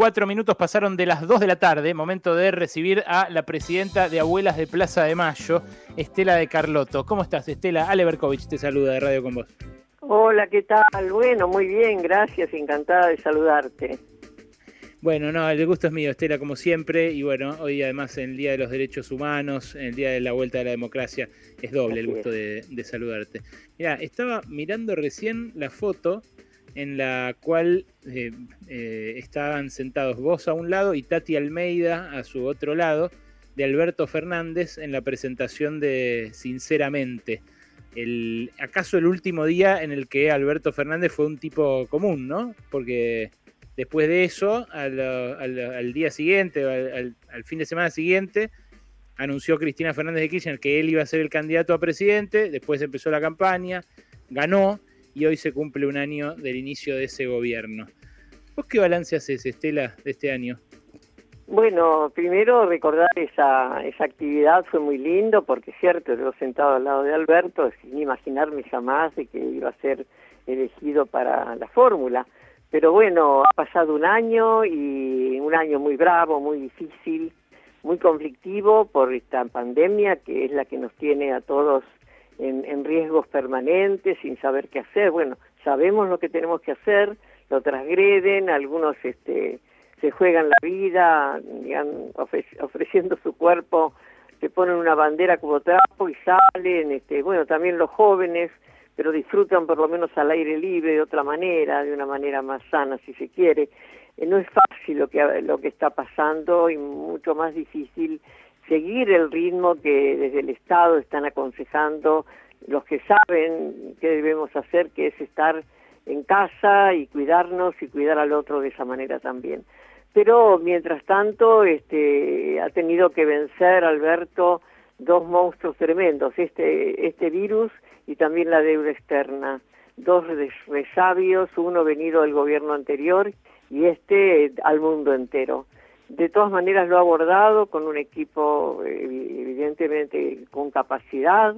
Cuatro minutos pasaron de las dos de la tarde, momento de recibir a la presidenta de Abuelas de Plaza de Mayo, Estela de Carlotto. ¿Cómo estás, Estela? Ale Berkovich te saluda de Radio con vos. Hola, ¿qué tal? Bueno, muy bien, gracias, encantada de saludarte. Bueno, no, el gusto es mío, Estela, como siempre. Y bueno, hoy además en el Día de los Derechos Humanos, en el Día de la Vuelta de la Democracia, es doble el gusto de, saludarte. Mira, estaba mirando recién la foto en la cual eh, eh, estaban sentados vos a un lado y Tati Almeida a su otro lado, de Alberto Fernández en la presentación de Sinceramente. El, ¿Acaso el último día en el que Alberto Fernández fue un tipo común, no? Porque después de eso, al, día siguiente, al, al, fin de semana siguiente, anunció Cristina Fernández de Kirchner que él iba a ser el candidato a presidente, después empezó la campaña, ganó, y hoy se cumple un año del inicio de ese gobierno. ¿Vos qué balance haces, Estela, de este año? Bueno, primero recordar esa, esa actividad fue muy lindo porque cierto, yo sentado al lado de Alberto sin imaginarme jamás de que iba a ser elegido para la fórmula. Pero bueno, ha pasado un año y un año muy bravo, muy difícil, muy conflictivo por esta pandemia que es la que nos tiene a todos en, riesgos permanentes, sin saber qué hacer. Bueno, sabemos lo que tenemos que hacer, lo transgreden, algunos este, se juegan la vida, ofreciendo su cuerpo, se ponen una bandera como trapo y salen, este, bueno, también los jóvenes, pero disfrutan por lo menos al aire libre de otra manera, de una manera más sana si se quiere. Eh, no es fácil lo que, lo que está pasando y mucho más difícil seguir el ritmo que desde el Estado están aconsejando los que saben qué debemos hacer, que es estar en casa y cuidarnos y cuidar al otro de esa manera también. Pero mientras tanto, este, ha tenido que vencer Alberto dos monstruos tremendos, este, este virus y también la deuda externa, dos resabios, uno venido del gobierno anterior y este al mundo entero. De todas maneras lo ha abordado con un equipo eh, evidentemente con capacidad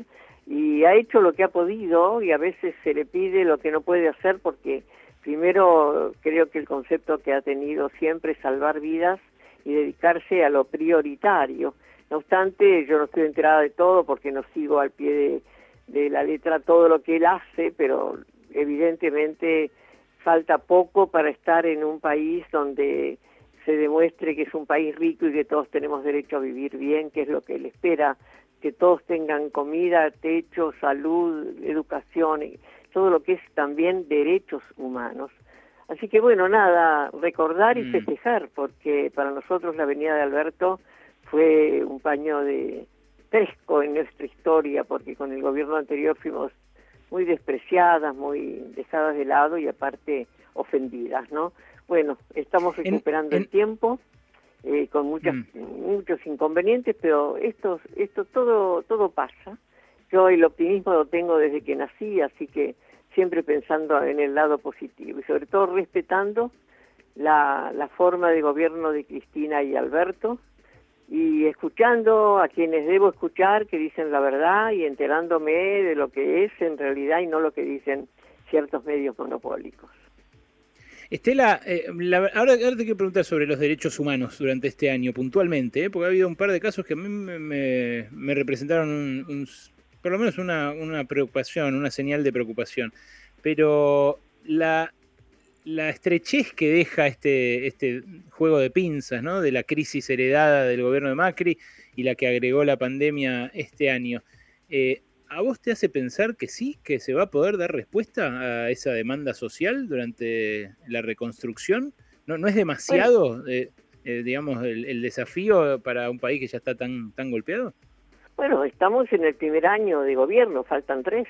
y ha hecho lo que ha podido y a veces se le pide lo que no puede hacer porque primero creo que el concepto que ha tenido siempre es salvar vidas y dedicarse a lo prioritario. No obstante, yo no estoy enterada de todo porque no sigo al pie de, de la letra todo lo que él hace, pero evidentemente falta poco para estar en un país donde se demuestre que es un país rico y que todos tenemos derecho a vivir bien, que es lo que él espera, que todos tengan comida, techo, salud, educación, todo lo que es también derechos humanos. Así que bueno, nada, recordar y mm. festejar, porque para nosotros la Avenida de Alberto fue un paño de fresco en nuestra historia, porque con el gobierno anterior fuimos muy despreciadas, muy dejadas de lado y aparte ofendidas, ¿no? Bueno, estamos recuperando el tiempo eh, con muchas, mm. muchos inconvenientes, pero esto, esto todo, todo pasa. Yo el optimismo lo tengo desde que nací, así que siempre pensando en el lado positivo y sobre todo respetando la, la forma de gobierno de Cristina y Alberto y escuchando a quienes debo escuchar que dicen la verdad y enterándome de lo que es en realidad y no lo que dicen ciertos medios monopólicos. Estela, eh, ahora, te quiero preguntar sobre los derechos humanos durante este año puntualmente, ¿eh? porque ha habido un par de casos que a mí me, representaron por lo menos una, preocupación, una señal de preocupación. Pero la, estrechez que deja este, este juego de pinzas, ¿no? De la crisis heredada del gobierno de Macri y la que agregó la pandemia este año. Eh, ¿A vos te hace pensar que sí, que se va a poder dar respuesta a esa demanda social durante la reconstrucción? ¿No, no es demasiado, eh, eh, digamos, el, desafío para un país que ya está tan, tan golpeado? Bueno, estamos en el primer año de gobierno, faltan tres.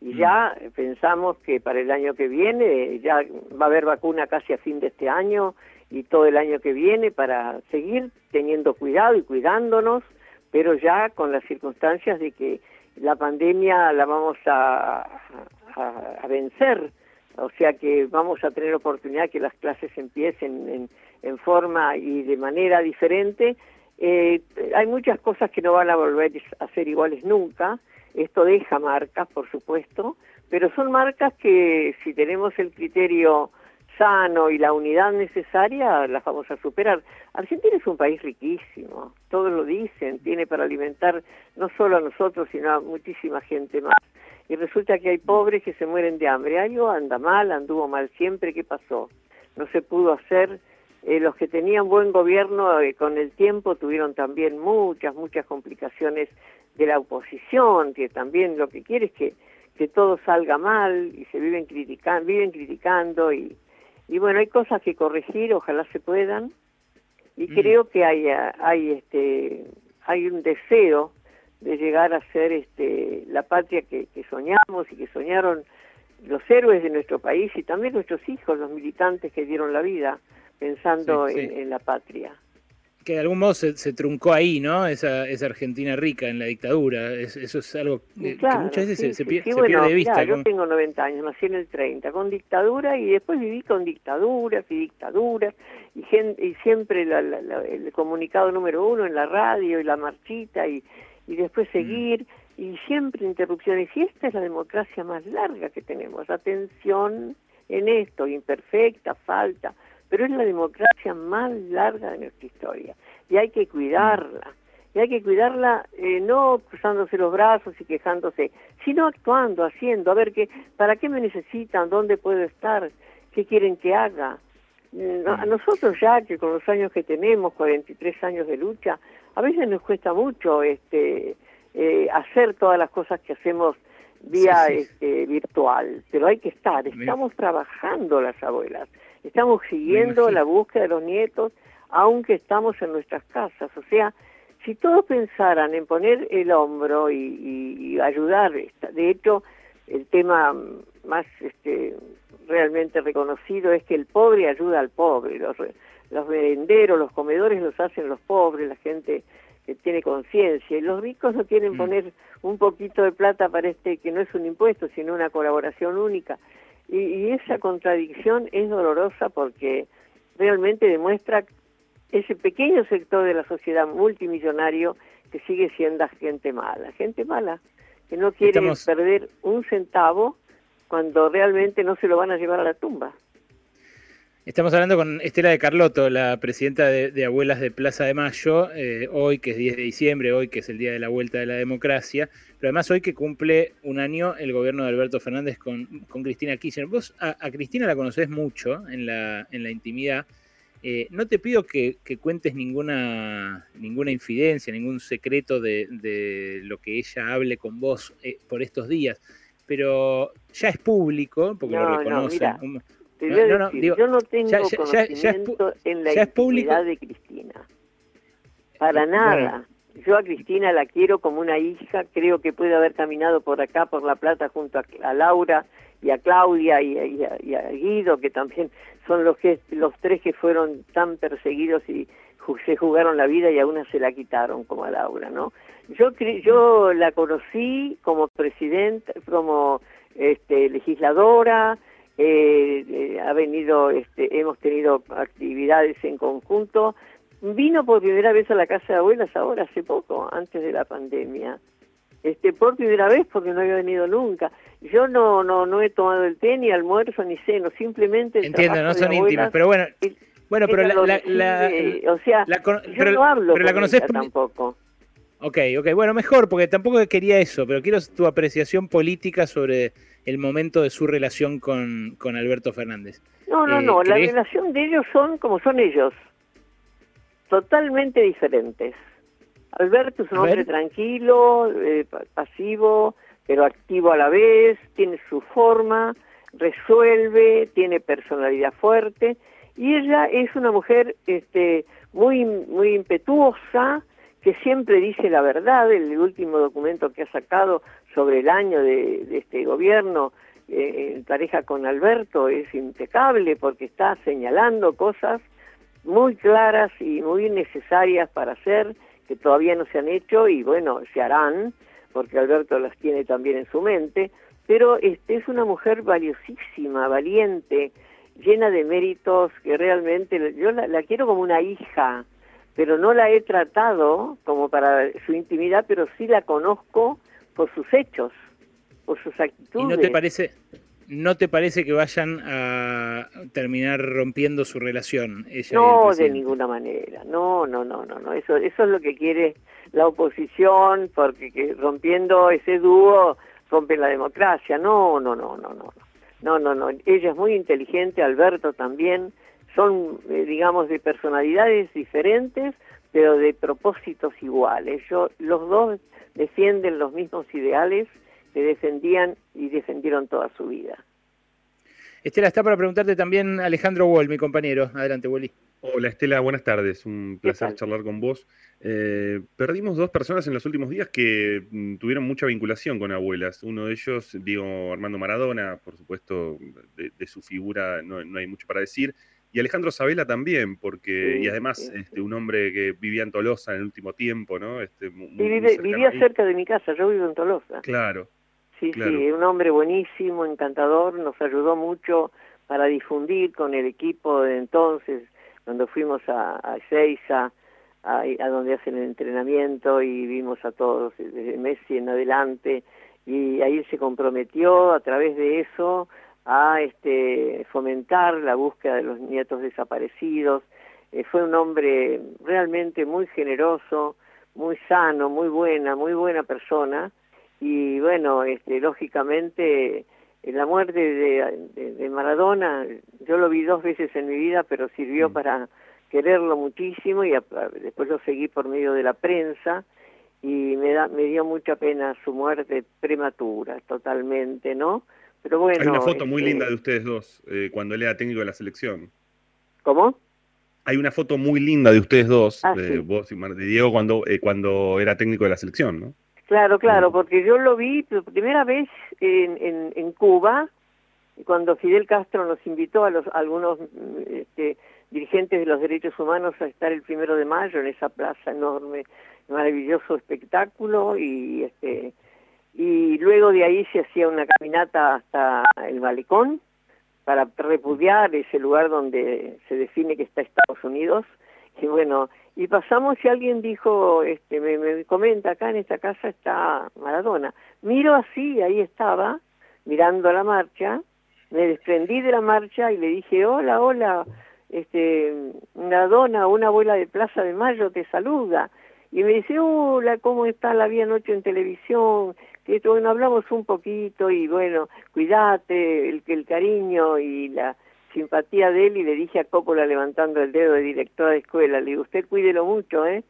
Y mm. ya pensamos que para el año que viene ya va a haber vacuna casi a fin de este año y todo el año que viene para seguir teniendo cuidado y cuidándonos, pero ya con las circunstancias de que la pandemia la vamos a, a, vencer, o sea que vamos a tener oportunidad que las clases empiecen en, en forma y de manera diferente. Eh, hay muchas cosas que no van a volver a ser iguales nunca, esto deja marcas, por supuesto, pero son marcas que si tenemos el criterio sano y la unidad necesaria las vamos a superar. Argentina es un país riquísimo, todos lo dicen, tiene para alimentar no solo a nosotros, sino a muchísima gente más. Y resulta que hay pobres que se mueren de hambre. Algo anda mal, anduvo mal siempre, ¿qué pasó? No se pudo hacer. Eh, los que tenían buen gobierno eh, con el tiempo tuvieron también muchas, muchas complicaciones de la oposición, que también lo que quiere es que que todo salga mal y se viven criticando, viven criticando y, y bueno, hay cosas que corregir, ojalá se puedan. Y mm. creo que hay hay este hay un deseo de llegar a ser este la patria que, soñamos y que soñaron los héroes de nuestro país y también nuestros hijos, los militantes que dieron la vida pensando en la patria que de algún modo se, truncó ahí, ¿no? Esa, esa Argentina rica en la dictadura. eso es algo que muchas veces se, pierde de vista. yo tengo 90 años, nací en el 30, con dictadura y después viví con dictaduras y dictaduras y, y siempre el comunicado número uno en la radio y la marchita y, y después mm. seguir y siempre interrupciones. Y esta es la democracia más larga que tenemos. Atención en esto, imperfecta, falta pero es la democracia más larga de nuestra historia y hay que cuidarla. Y hay que cuidarla eh, no cruzándose los brazos y quejándose, sino actuando, haciendo, a ver qué, para qué me necesitan, dónde puedo estar, qué quieren que haga. Mm, a nosotros ya que con los años que tenemos, 43 años de lucha, a veces nos cuesta mucho este eh, hacer todas las cosas que hacemos vía Este, virtual, pero hay que estar, estamos trabajando las abuelas, Estamos siguiendo la búsqueda de los nietos, aunque estamos en nuestras casas. O sea, si todos pensaran en poner el hombro y, ayudar, de hecho, el tema más este, realmente reconocido es que el pobre ayuda al pobre. Los, los merenderos, los comedores los hacen los pobres, la gente que tiene conciencia. Y los ricos no quieren mm. poner un poquito de plata para este, que no es un impuesto, sino una colaboración única. Y, esa contradicción es dolorosa porque realmente demuestra ese pequeño sector de la sociedad multimillonario que sigue siendo gente mala, gente mala, que no quiere perder un centavo cuando realmente no se lo van a llevar a la tumba. Estamos hablando con Estela de Carlotto, la presidenta de, Abuelas de Plaza de Mayo, eh, hoy que es 10 de diciembre, hoy que es el Día de la Vuelta de la Democracia, pero además hoy que cumple un año el gobierno de Alberto Fernández con, con Cristina Kirchner. Vos a, Cristina la conocés mucho en la, en la intimidad. Eh, no te pido que, cuentes ninguna, ninguna infidencia, ningún secreto de, lo que ella hable con vos eh, por estos días, pero ya es público, porque lo reconocen yo no tengo conocimiento en la intimidad de Cristina. Para nada. Yo a Cristina la quiero como una hija, creo que puede haber caminado por acá, por La Plata, junto a, Laura y a Claudia y, a, Guido, que también son los, que, los tres que fueron tan perseguidos y se jugaron la vida y a una se la quitaron, como a Laura, ¿no? Yo, yo la conocí como presidenta, como este, legisladora, eh, eh, ha venido, este, hemos tenido actividades en conjunto. Vino por primera vez a la casa de abuelas ahora, hace poco, antes de la pandemia. Este, por primera vez porque no había venido nunca. Yo no no no he tomado el té ni almuerzo ni ceno, simplemente Entiendo, no son íntimas, pero bueno, bueno, pero la, la, o sea, yo no hablo pero la conoces tampoco. Ok, ok, bueno, mejor, porque tampoco quería eso, pero quiero tu apreciación política sobre el momento de su relación con, con Alberto Fernández. No, no, no, eh, la relación de ellos son como son ellos, totalmente diferentes. Alberto es un hombre tranquilo, eh, pasivo, pero activo a la vez, tiene su forma, resuelve, tiene personalidad fuerte, y ella es una mujer este, muy, muy impetuosa, que siempre dice la verdad, el último documento que ha sacado sobre el año de, este gobierno eh, en pareja con Alberto es impecable porque está señalando cosas muy claras y muy necesarias para hacer que todavía no se han hecho y bueno, se harán porque Alberto las tiene también en su mente, pero este es una mujer valiosísima, valiente, llena de méritos que realmente yo la quiero como una hija, pero no la he tratado como para su intimidad, pero sí la conozco por sus hechos, por sus actitudes. ¿Y no te parece, ¿no te parece que vayan a terminar rompiendo su relación? no, de ninguna manera. No, no, no, no, no. Eso, eso es lo que quiere la oposición, porque que rompiendo ese dúo rompe la democracia. No, no, no, no, no. No, no, no. Ella es muy inteligente, Alberto también. Son, eh, digamos, de personalidades diferentes, pero de propósitos iguales. Yo, los dos defienden los mismos ideales que defendían y defendieron toda su vida. Estela, está para preguntarte también Alejandro Wall, mi compañero. Adelante, Wally. Hola Estela, buenas tardes. Un placer charlar con vos. Eh, perdimos dos personas en los últimos días que mm, tuvieron mucha vinculación con abuelas. Uno de ellos, Diego Armando Maradona, por supuesto, de, su figura no, hay mucho para decir. Y Alejandro Sabela también, porque, y además, este, un hombre que vivía en Tolosa en el último tiempo, ¿no? Este, vivía cerca de mi casa, yo vivo en Tolosa. Claro. Sí, sí, un hombre buenísimo, encantador, nos ayudó mucho para difundir con el equipo de entonces, cuando fuimos a, a Ezeiza, a, donde hacen el entrenamiento y vimos a todos desde Messi en adelante y ahí se comprometió a través de eso a este fomentar la búsqueda de los nietos desaparecidos. Eh, fue un hombre realmente muy generoso, muy sano, muy buena, muy buena persona y bueno, este, lógicamente la muerte de, Maradona, yo lo vi dos veces en mi vida, pero sirvió mm. para quererlo muchísimo y después lo seguí por medio de la prensa y me da me dio mucha pena su muerte prematura totalmente no pero bueno hay una foto muy linda este de ustedes dos eh, cuando él era técnico de la selección. Cómo hay una foto muy linda de ustedes dos ah, de vos y de Diego cuando eh, cuando era técnico de la selección no Claro, claro, porque yo lo vi por primera vez en, en, en Cuba, cuando Fidel Castro nos invitó a los algunos este, dirigentes de los derechos humanos a estar el primero de mayo en esa plaza enorme, maravilloso espectáculo y este y luego de ahí se hacía una caminata hasta el malecón para repudiar ese lugar donde se define que está Estados Unidos y bueno y pasamos y alguien dijo, este, me, me comenta, acá en esta casa está Maradona. Miro así, ahí estaba, mirando la marcha, me desprendí de la marcha y le dije, hola, hola, este, Maradona, una abuela de Plaza de Mayo te saluda. Y me dice, hola, ¿cómo está? La vi anoche en televisión, que bueno, hablamos un poquito y bueno, cuídate, el, el cariño y la simpatía de él y le dije a Coppola levantando el dedo de directora de escuela, le digo, usted cuídelo mucho, ¿eh?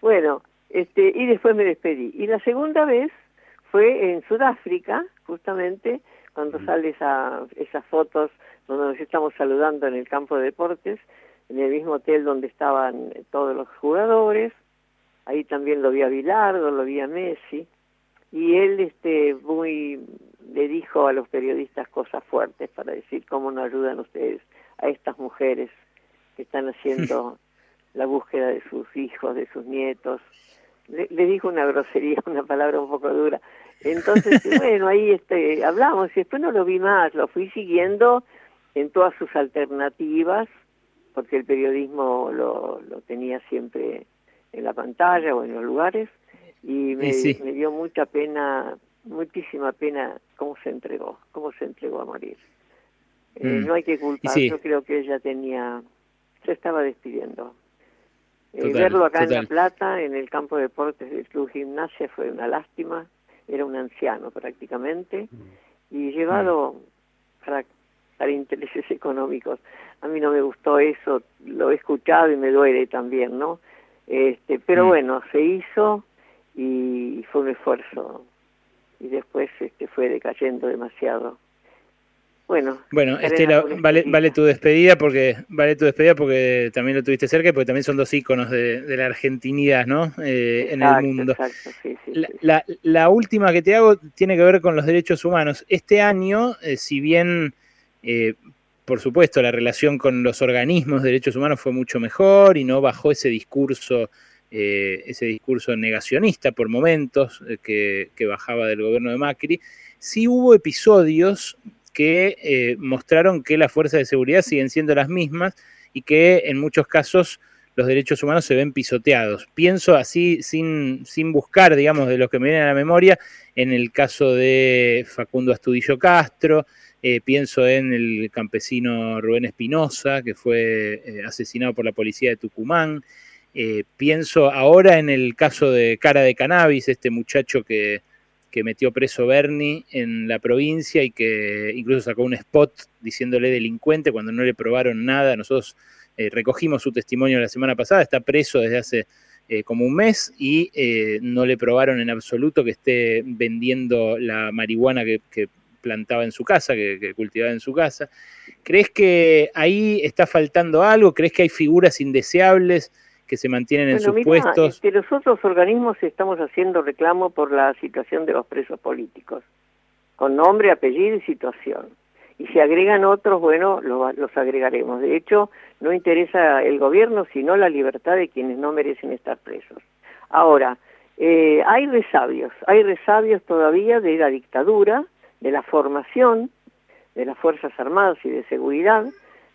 Bueno, este, y después me despedí. Y la segunda vez fue en Sudáfrica, justamente, cuando sale esa, esas fotos donde nos estamos saludando en el campo de deportes, en el mismo hotel donde estaban todos los jugadores, ahí también lo vi a Bilardo, lo vi a Messi, y él este muy le dijo a los periodistas cosas fuertes para decir cómo no ayudan ustedes a estas mujeres que están haciendo la búsqueda de sus hijos, de sus nietos. Le, dijo una grosería, una palabra un poco dura. Entonces, bueno, ahí este, hablamos y después no lo vi más, lo fui siguiendo en todas sus alternativas, porque el periodismo lo, lo tenía siempre en la pantalla o en los lugares, y me, me dio mucha pena muchísima pena cómo se entregó, cómo se entregó a morir. Eh, mm. No hay que culpar, yo creo que ella tenía, se estaba despidiendo. Eh, verlo acá en La Plata, en el campo de deportes del Club Gimnasia, fue una lástima, era un anciano prácticamente, mm. y llevado mm. para, para intereses económicos. A mí no me gustó eso, lo he escuchado y me duele también, ¿no? Este, pero bueno, se hizo y fue un esfuerzo y después este, fue decayendo demasiado. Bueno, bueno Estela, vale, vale tu despedida porque vale tu despedida porque también lo tuviste cerca y porque también son dos íconos de, la argentinidad, ¿no? Eh, en el mundo. la, la, última que te hago tiene que ver con los derechos humanos. Este año, eh, si bien, eh, por supuesto, la relación con los organismos de derechos humanos fue mucho mejor y no bajó ese discurso eh, ese discurso negacionista por momentos eh, que, bajaba del gobierno de Macri, sí hubo episodios que eh, mostraron que las fuerzas de seguridad siguen siendo las mismas y que en muchos casos los derechos humanos se ven pisoteados. Pienso así, sin, buscar, digamos, de lo que me viene a la memoria, en el caso de Facundo Astudillo Castro, pienso en el campesino Rubén Espinosa, que fue asesinado por la policía de Tucumán. Eh, pienso ahora en el caso de Cara de Cannabis, este muchacho que, que, metió preso Bernie en la provincia y que incluso sacó un spot diciéndole delincuente cuando no le probaron nada. Nosotros recogimos su testimonio la semana pasada, está preso desde hace como un mes y no le probaron en absoluto que esté vendiendo la marihuana que, que plantaba en su casa, que, cultivaba en su casa. ¿Crees que ahí está faltando algo? ¿Crees que hay figuras indeseables que se mantienen en sus puestos? Este, los otros organismos estamos haciendo reclamo por la situación de los presos políticos, con nombre, apellido y situación. Y si agregan otros, bueno, los agregaremos. De hecho, no interesa el gobierno, sino la libertad de quienes no merecen estar presos. Ahora, eh, hay resabios, hay resabios todavía de la dictadura, de la formación de las Fuerzas Armadas y de Seguridad,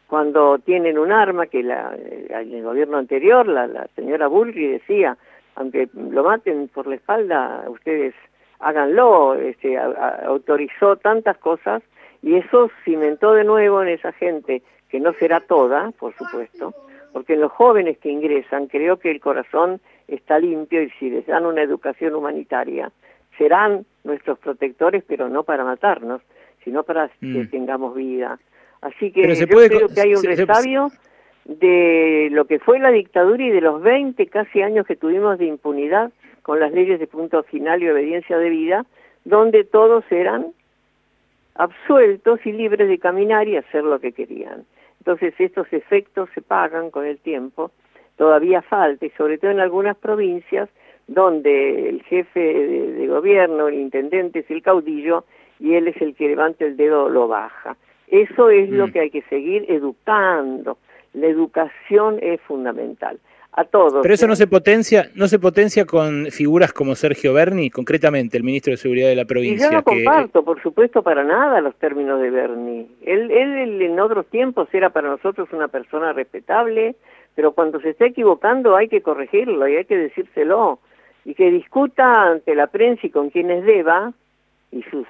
cuando tienen un arma que la, en el gobierno anterior la, la señora Bulgari decía, aunque lo maten por la espalda, ustedes háganlo, este, autorizó tantas cosas y eso cimentó de nuevo en esa gente, que no será toda, por supuesto, porque en los jóvenes que ingresan creo que el corazón está limpio y si les dan una educación humanitaria, serán nuestros protectores, pero no para matarnos, sino para que mm. tengamos vida. Así que yo creo que hay un resabio de lo que fue la dictadura y de los 20 casi años que tuvimos de impunidad con las leyes de punto final y obediencia de vida, donde todos eran absueltos y libres de caminar y hacer lo que querían. Entonces estos efectos se pagan con el tiempo, todavía falta, y sobre todo en algunas provincias donde el jefe de, gobierno, el intendente es el caudillo y él es el que levanta el dedo lo baja. Eso es lo mm. que hay que seguir educando. La educación es fundamental. A todos. Pero eso no se potencia, no se potencia con figuras como Sergio Berni, concretamente el ministro de Seguridad de la provincia. Y yo no comparto, por supuesto, para nada los términos de Berni. Él, él en otros tiempos era para nosotros una persona respetable, pero cuando se está equivocando hay que corregirlo y hay que decírselo y que discuta ante la prensa y con quienes deba, y sus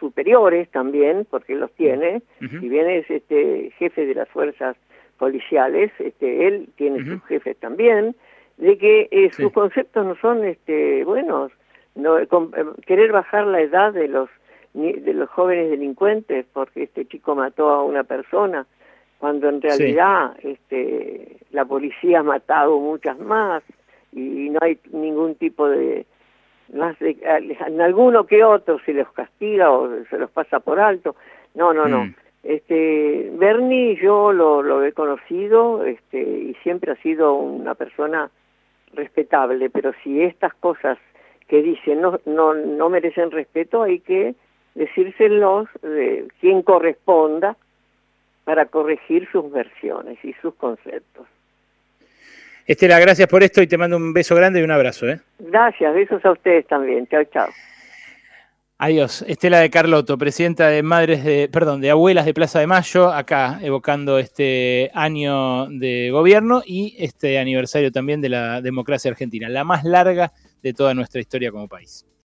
superiores también, porque los tiene, si bien es este jefe de las fuerzas policiales, este, él tiene sus jefes también, de que eh, sus conceptos no son este, buenos. No, eh, querer bajar la edad de los de los jóvenes delincuentes porque este chico mató a una persona cuando en realidad este la policía ha matado muchas más y no hay ningún tipo de más de, en alguno que otro se los castiga o se los pasa por alto. No no no. Mm. este Bernie yo lo, lo he conocido este y siempre ha sido una persona respetable pero si estas cosas que dicen no no no merecen respeto hay que decírselos de quien corresponda para corregir sus versiones y sus conceptos Estela, gracias por esto y te mando un beso grande y un abrazo. ¿eh? Gracias, besos a ustedes también. Chao, chao. Adiós. Estela de Carlotto, presidenta de Madres de, perdón, de Abuelas de Plaza de Mayo, acá evocando este año de gobierno y este aniversario también de la democracia argentina, la más larga de toda nuestra historia como país.